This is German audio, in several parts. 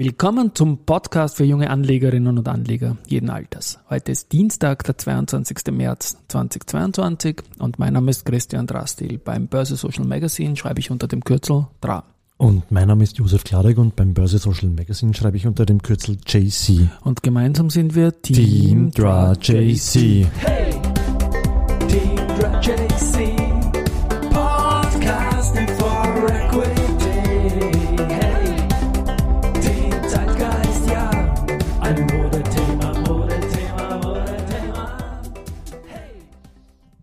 Willkommen zum Podcast für junge Anlegerinnen und Anleger jeden Alters. Heute ist Dienstag, der 22. März 2022 und mein Name ist Christian Drastil. Beim Börse Social Magazine schreibe ich unter dem Kürzel DRA. Und mein Name ist Josef Klarek und beim Börse Social Magazine schreibe ich unter dem Kürzel JC. Und gemeinsam sind wir Team, Team DRA JC. Hey! Team DRA JC.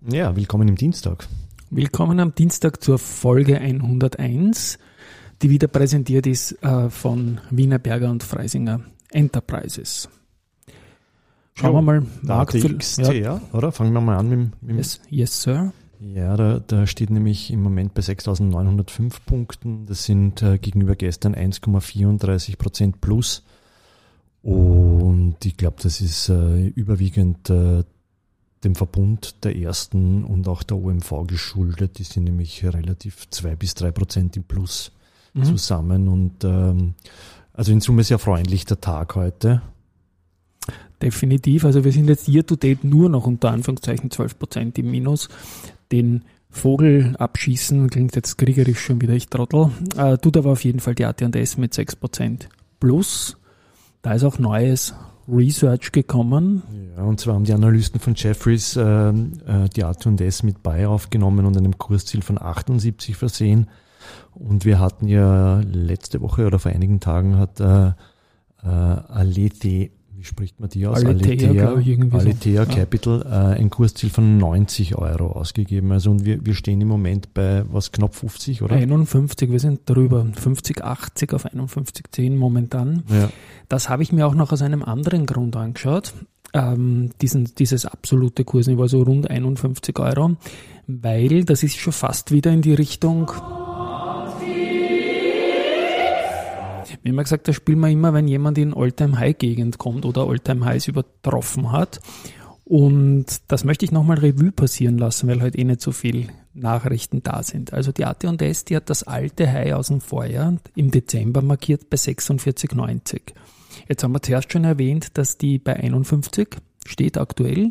Ja, willkommen im Dienstag. Willkommen am Dienstag zur Folge 101, die wieder präsentiert ist äh, von Wiener Berger und Freisinger Enterprises. Schauen jo, wir mal, Markt ja. ja, oder? Fangen wir mal an mit, mit yes, yes, Sir. Ja, da, da steht nämlich im Moment bei 6.905 Punkten. Das sind äh, gegenüber gestern 1,34 Prozent plus. Und ich glaube, das ist äh, überwiegend äh, dem Verbund der ersten und auch der OMV geschuldet. Die sind nämlich relativ zwei bis drei Prozent im Plus mhm. zusammen. Und ähm, also in Summe sehr freundlich der Tag heute. Definitiv. Also wir sind jetzt year to date nur noch unter Anführungszeichen 12 Prozent im Minus. Den Vogel abschießen klingt jetzt kriegerisch schon wieder, ich trottel. Äh, tut aber auf jeden Fall die AT&S mit 6 Prozent plus. Da ist auch Neues Research gekommen. Ja, und zwar haben die Analysten von Jeffries äh, äh die AT&S mit Buy aufgenommen und einem Kursziel von 78 versehen. Und wir hatten ja letzte Woche oder vor einigen Tagen hat äh, äh, spricht man die aus? Aletea, Aletea, so. Capital, ja. äh, ein Kursziel von 90 Euro ausgegeben. Also und wir, wir stehen im Moment bei was knapp 50, oder? 51, wir sind drüber. 50, 80 auf 51, 10 momentan. Ja. Das habe ich mir auch noch aus einem anderen Grund angeschaut. Ähm, diesen, dieses absolute Kursniveau, also rund 51 Euro, weil das ist schon fast wieder in die Richtung Wie immer gesagt, das spielt man immer, wenn jemand in All-Time-High-Gegend kommt oder All-Time-Highs übertroffen hat. Und das möchte ich nochmal Revue passieren lassen, weil heute eh nicht so viel Nachrichten da sind. Also die AT&S, die hat das alte High aus dem Vorjahr im Dezember markiert bei 46,90. Jetzt haben wir zuerst schon erwähnt, dass die bei 51 steht aktuell.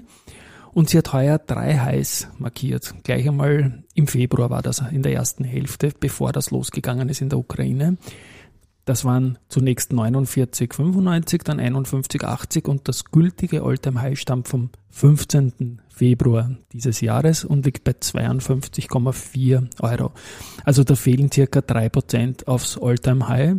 Und sie hat heuer drei Highs markiert. Gleich einmal im Februar war das in der ersten Hälfte, bevor das losgegangen ist in der Ukraine. Das waren zunächst 49,95, dann 51,80 und das gültige Alltime High stammt vom 15. Februar dieses Jahres und liegt bei 52,4 Euro. Also da fehlen circa drei Prozent aufs Alltime High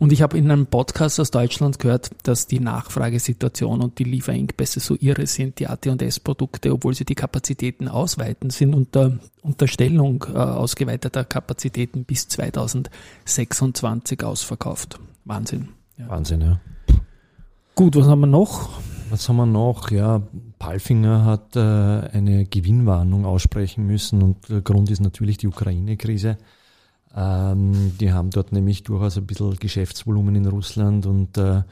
und ich habe in einem Podcast aus Deutschland gehört, dass die Nachfragesituation und die Lieferengpässe so irre sind, die AT&S-Produkte, obwohl sie die Kapazitäten ausweiten, sind unter Unterstellung äh, ausgeweiteter Kapazitäten bis 2026 ausverkauft. Wahnsinn. Ja. Wahnsinn, ja. Gut, was haben wir noch? Was haben wir noch? Ja, Palfinger hat äh, eine Gewinnwarnung aussprechen müssen und der Grund ist natürlich die Ukraine-Krise. Ähm, die haben dort nämlich durchaus ein bisschen Geschäftsvolumen in Russland und äh,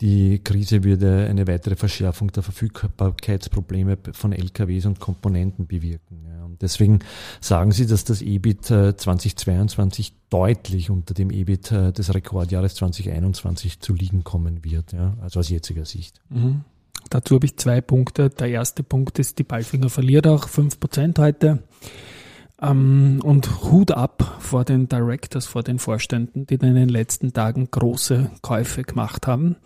die Krise würde eine weitere Verschärfung der Verfügbarkeitsprobleme von LKWs und Komponenten bewirken. Ja. Und deswegen sagen sie, dass das EBIT äh, 2022 deutlich unter dem EBIT äh, des Rekordjahres 2021 zu liegen kommen wird, ja. also aus jetziger Sicht. Mhm. Dazu habe ich zwei Punkte. Der erste Punkt ist, die Balfinger verliert auch 5% heute. Ähm, und Hut ab vor den Directors, vor den Vorständen, die in den letzten Tagen große Käufe gemacht haben.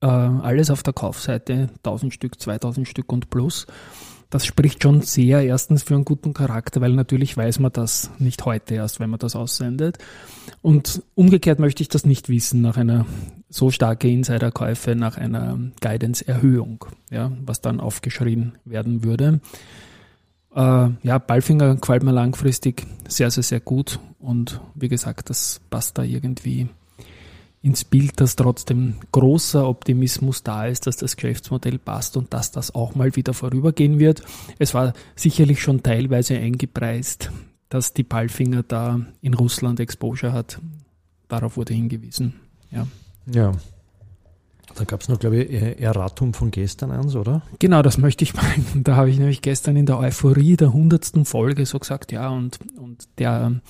Äh, alles auf der Kaufseite, 1000 Stück, 2000 Stück und plus. Das spricht schon sehr erstens für einen guten Charakter, weil natürlich weiß man das nicht heute erst, wenn man das aussendet. Und umgekehrt möchte ich das nicht wissen nach einer so starke Insiderkäufe, nach einer Guidance-Erhöhung, ja, was dann aufgeschrieben werden würde. Äh, ja, Ballfinger gefällt mir langfristig sehr, sehr, sehr gut. Und wie gesagt, das passt da irgendwie ins Bild, dass trotzdem großer Optimismus da ist, dass das Geschäftsmodell passt und dass das auch mal wieder vorübergehen wird. Es war sicherlich schon teilweise eingepreist, dass die Ballfinger da in Russland Exposure hat. Darauf wurde hingewiesen. Ja. Ja, da gab es noch, glaube ich, Erratum von gestern eins, oder? Genau, das möchte ich bringen. Da habe ich nämlich gestern in der Euphorie der hundertsten Folge so gesagt, ja, und, und der,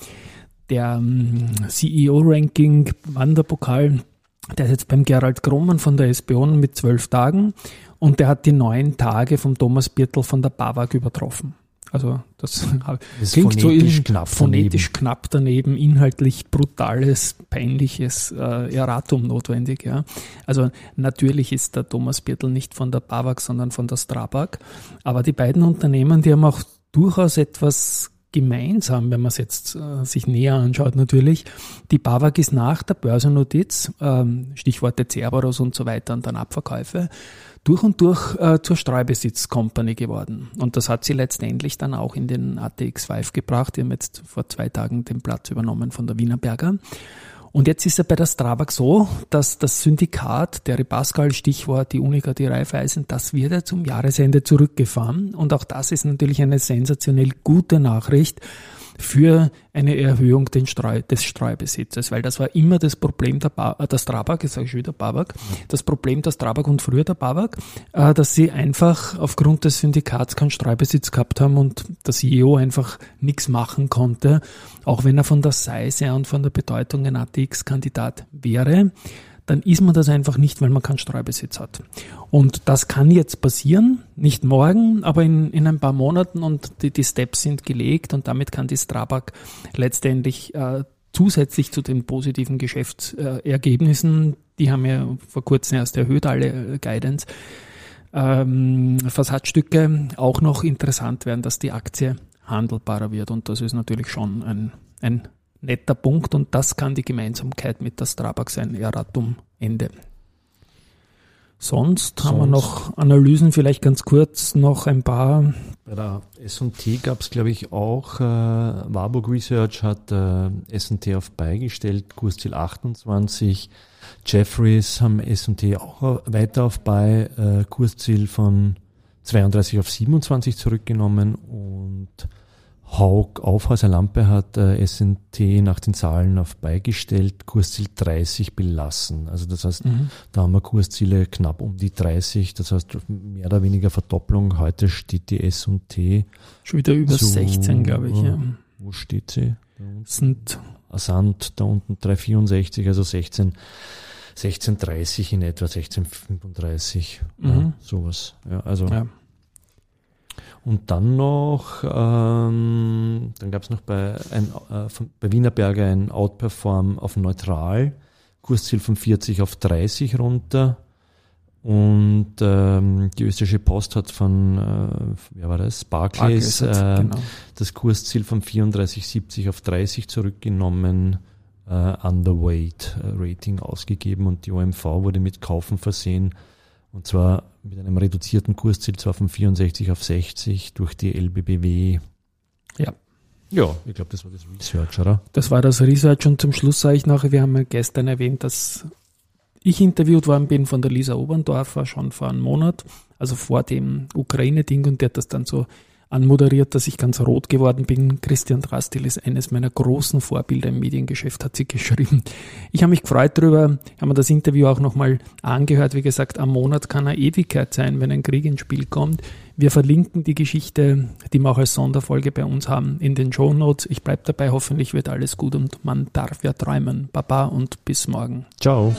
der ähm, CEO-Ranking Wanderpokal der ist jetzt beim Gerald Grumman von der SBO mit zwölf Tagen und der hat die neun Tage vom Thomas Birtel von der BAWAG übertroffen. Also das, das klingt so knapp phonetisch daneben. knapp daneben, inhaltlich brutales, peinliches äh, Erratum notwendig. Ja. Also natürlich ist der Thomas Birtel nicht von der BAWAG, sondern von der Strabag. Aber die beiden Unternehmen, die haben auch durchaus etwas gemeinsam, wenn man es jetzt äh, sich näher anschaut natürlich. Die BAWAG ist nach der Börsennotiz, ähm, Stichworte Cerberus und so weiter und dann Abverkäufe, durch und durch äh, zur Streubesitz-Company geworden. Und das hat sie letztendlich dann auch in den ATX 5 gebracht. Die haben jetzt vor zwei Tagen den Platz übernommen von der Wienerberger. Und jetzt ist er bei der Strabag so, dass das Syndikat, der Pascal, Stichwort die Unica, die Raiffeisen, das wird er zum Jahresende zurückgefahren. Und auch das ist natürlich eine sensationell gute Nachricht, für eine Erhöhung des Streubesitzes, weil das war immer das Problem der, ba äh, der Strabag, ich sage schon wieder Babak, das Problem der Strabag und früher der Babak, äh, dass sie einfach aufgrund des Syndikats keinen Streubesitz gehabt haben und der CEO einfach nichts machen konnte, auch wenn er von der Size und von der Bedeutung ein ATX-Kandidat wäre dann ist man das einfach nicht, weil man keinen Streubesitz hat. Und das kann jetzt passieren, nicht morgen, aber in, in ein paar Monaten und die, die Steps sind gelegt und damit kann die Strabag letztendlich äh, zusätzlich zu den positiven Geschäftsergebnissen, die haben ja vor kurzem erst erhöht, alle äh, Guidance, ähm, Versatzstücke auch noch interessant werden, dass die Aktie handelbarer wird. Und das ist natürlich schon ein, ein netter Punkt und das kann die Gemeinsamkeit mit der Strabag sein, Erratum Ende. Sonst, Sonst haben wir noch Analysen, vielleicht ganz kurz noch ein paar. Bei der S&T gab es, glaube ich, auch, äh, Warburg Research hat äh, S&T auf beigestellt, Kursziel 28. Jeffries haben S&T auch weiter auf bei, äh, Kursziel von 32 auf 27 zurückgenommen und Haug Aufhäuser Lampe hat äh, SNT nach den Zahlen auf beigestellt, Kursziel 30 belassen. Also das heißt, mhm. da haben wir Kursziele knapp um die 30, das heißt mehr oder weniger Verdopplung. Heute steht die S&T schon wieder über so, 16, glaube ich. Ja. Wo steht sie? Sind Asant da unten 364, also 16. 1630 in etwa, 1635, mhm. ja, sowas. Ja, also ja. Und dann noch, ähm, dann gab es noch bei, ein, äh, von, bei Wienerberger ein Outperform auf neutral, Kursziel von 40 auf 30 runter. Und ähm, die österreichische Post hat von, äh, wer war das? Barclays, äh, genau. das Kursziel von 34,70 auf 30 zurückgenommen, äh, Underweight äh, Rating ausgegeben und die OMV wurde mit Kaufen versehen. Und zwar mit einem reduzierten Kursziel zwar von 64 auf 60 durch die LBBW. Ja. Ja, ich glaube, das war das Research, oder? Das war das Research und zum Schluss sage ich noch, wir haben ja gestern erwähnt, dass ich interviewt worden bin von der Lisa Oberndorfer schon vor einem Monat, also vor dem Ukraine-Ding und der hat das dann so anmoderiert, dass ich ganz rot geworden bin. Christian Drastil ist eines meiner großen Vorbilder im Mediengeschäft, hat sie geschrieben. Ich habe mich gefreut darüber, haben wir das Interview auch nochmal angehört. Wie gesagt, am Monat kann eine Ewigkeit sein, wenn ein Krieg ins Spiel kommt. Wir verlinken die Geschichte, die wir auch als Sonderfolge bei uns haben, in den Show Notes. Ich bleibe dabei, hoffentlich wird alles gut und man darf ja träumen. Baba und bis morgen. Ciao.